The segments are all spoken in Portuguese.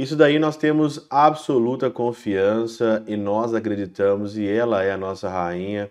Isso daí nós temos absoluta confiança e nós acreditamos e ela é a nossa rainha.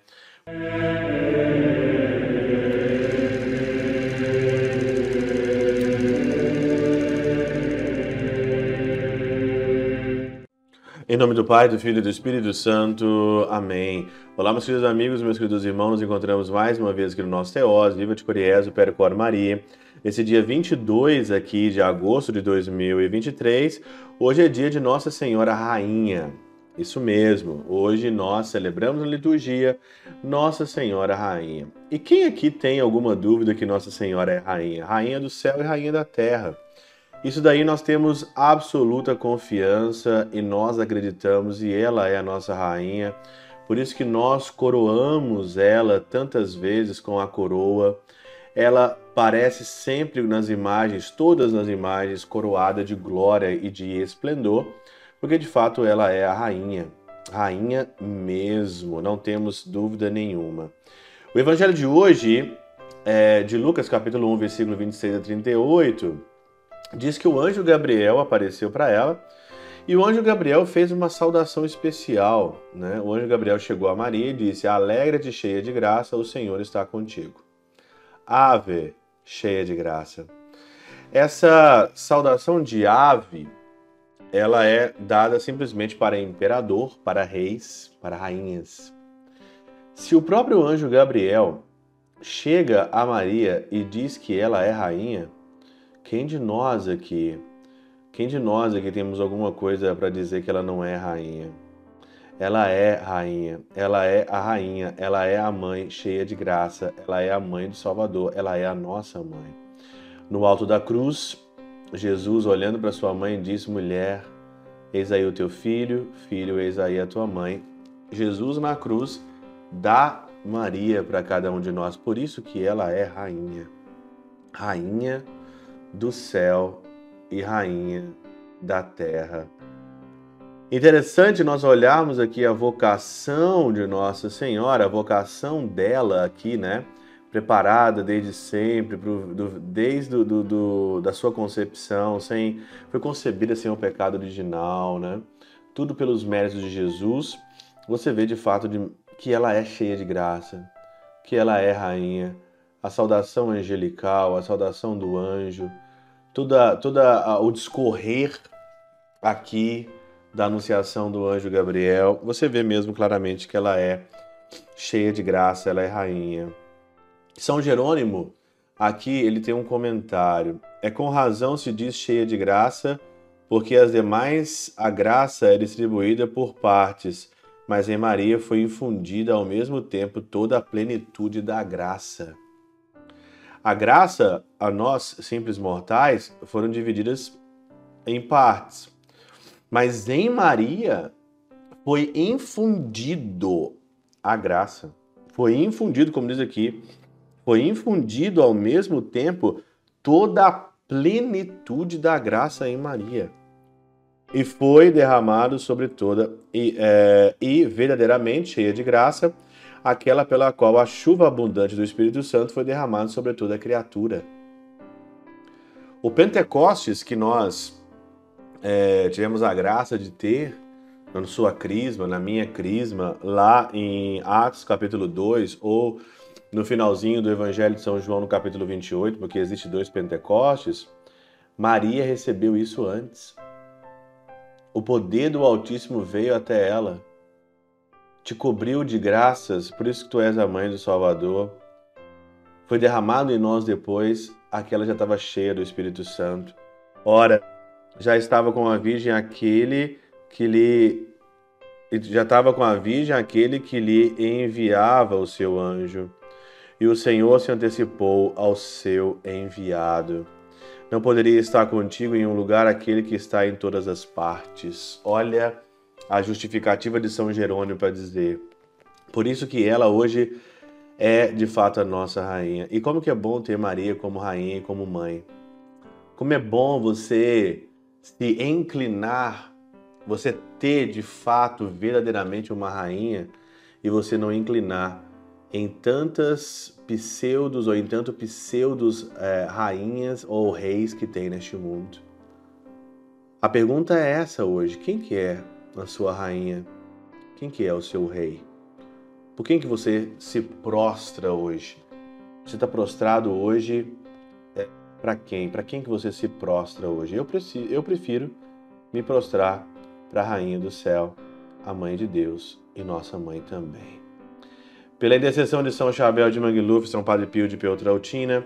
Em nome do Pai, do Filho e do Espírito Santo. Amém. Olá, meus queridos amigos, meus queridos irmãos. Nos encontramos mais uma vez aqui no nosso Teós, Viva de Coriezo, Percor Maria. Esse dia 22 aqui de agosto de 2023. Hoje é dia de Nossa Senhora Rainha. Isso mesmo. Hoje nós celebramos na liturgia Nossa Senhora Rainha. E quem aqui tem alguma dúvida que Nossa Senhora é rainha? Rainha do céu e rainha da terra. Isso daí nós temos absoluta confiança e nós acreditamos e ela é a nossa rainha. Por isso que nós coroamos ela tantas vezes com a coroa. Ela parece sempre nas imagens, todas nas imagens, coroada de glória e de esplendor, porque de fato ela é a rainha. Rainha mesmo, não temos dúvida nenhuma. O evangelho de hoje é de Lucas capítulo 1, versículo 26 a 38 diz que o anjo Gabriel apareceu para ela e o anjo Gabriel fez uma saudação especial. Né? O anjo Gabriel chegou a Maria e disse: Alegra-te, cheia de graça, o Senhor está contigo. Ave, cheia de graça. Essa saudação de ave, ela é dada simplesmente para imperador, para reis, para rainhas. Se o próprio anjo Gabriel chega a Maria e diz que ela é rainha, quem de nós aqui, quem de nós aqui temos alguma coisa para dizer que ela não é rainha? Ela é rainha, ela é a rainha, ela é a mãe cheia de graça, ela é a mãe do Salvador, ela é a nossa mãe. No alto da cruz, Jesus, olhando para sua mãe, disse: Mulher, eis aí o teu filho, filho, eis aí a tua mãe. Jesus na cruz dá Maria para cada um de nós, por isso que ela é rainha. Rainha do céu e rainha da terra. Interessante nós olharmos aqui a vocação de Nossa Senhora, a vocação dela aqui, né? Preparada desde sempre, pro, do, desde do, do, do, da sua concepção, sem, foi concebida sem o pecado original, né? Tudo pelos méritos de Jesus. Você vê de fato de, que ela é cheia de graça, que ela é rainha, a saudação angelical, a saudação do anjo, toda, toda o discorrer aqui da anunciação do anjo Gabriel, você vê mesmo claramente que ela é cheia de graça, ela é rainha. São Jerônimo, aqui ele tem um comentário. É com razão se diz cheia de graça, porque as demais a graça é distribuída por partes, mas em Maria foi infundida ao mesmo tempo toda a plenitude da graça. A graça a nós, simples mortais, foram divididas em partes. Mas em Maria foi infundido a graça. Foi infundido, como diz aqui, foi infundido ao mesmo tempo toda a plenitude da graça em Maria. E foi derramado sobre toda, e, é, e verdadeiramente cheia de graça, aquela pela qual a chuva abundante do Espírito Santo foi derramada sobre toda a criatura. O Pentecostes que nós é, tivemos a graça de ter na sua crisma, na minha crisma, lá em Atos capítulo 2, ou no finalzinho do Evangelho de São João no capítulo 28, porque existe dois Pentecostes, Maria recebeu isso antes. O poder do Altíssimo veio até ela te cobriu de graças, por isso que tu és a mãe do Salvador. Foi derramado em nós depois, aquela já estava cheia do Espírito Santo. Ora, já estava com a Virgem aquele que lhe já estava com a Virgem aquele que lhe enviava o seu anjo. E o Senhor se antecipou ao seu enviado. Não poderia estar contigo em um lugar aquele que está em todas as partes. Olha a justificativa de São Jerônimo para dizer. Por isso que ela hoje é de fato a nossa rainha. E como que é bom ter Maria como rainha e como mãe. Como é bom você se inclinar, você ter de fato verdadeiramente uma rainha e você não inclinar em tantas pseudos ou em tanto pseudos é, rainhas ou reis que tem neste mundo. A pergunta é essa hoje: quem que é a sua rainha? Quem que é o seu rei? Por quem que você se prostra hoje? Você está prostrado hoje é, para quem? Para quem que você se prostra hoje? Eu, preciso, eu prefiro me prostrar para a rainha do céu, a mãe de Deus e nossa mãe também. Pela intercessão de São Chabel de Mangluf, São Padre Pio de Peutrautina,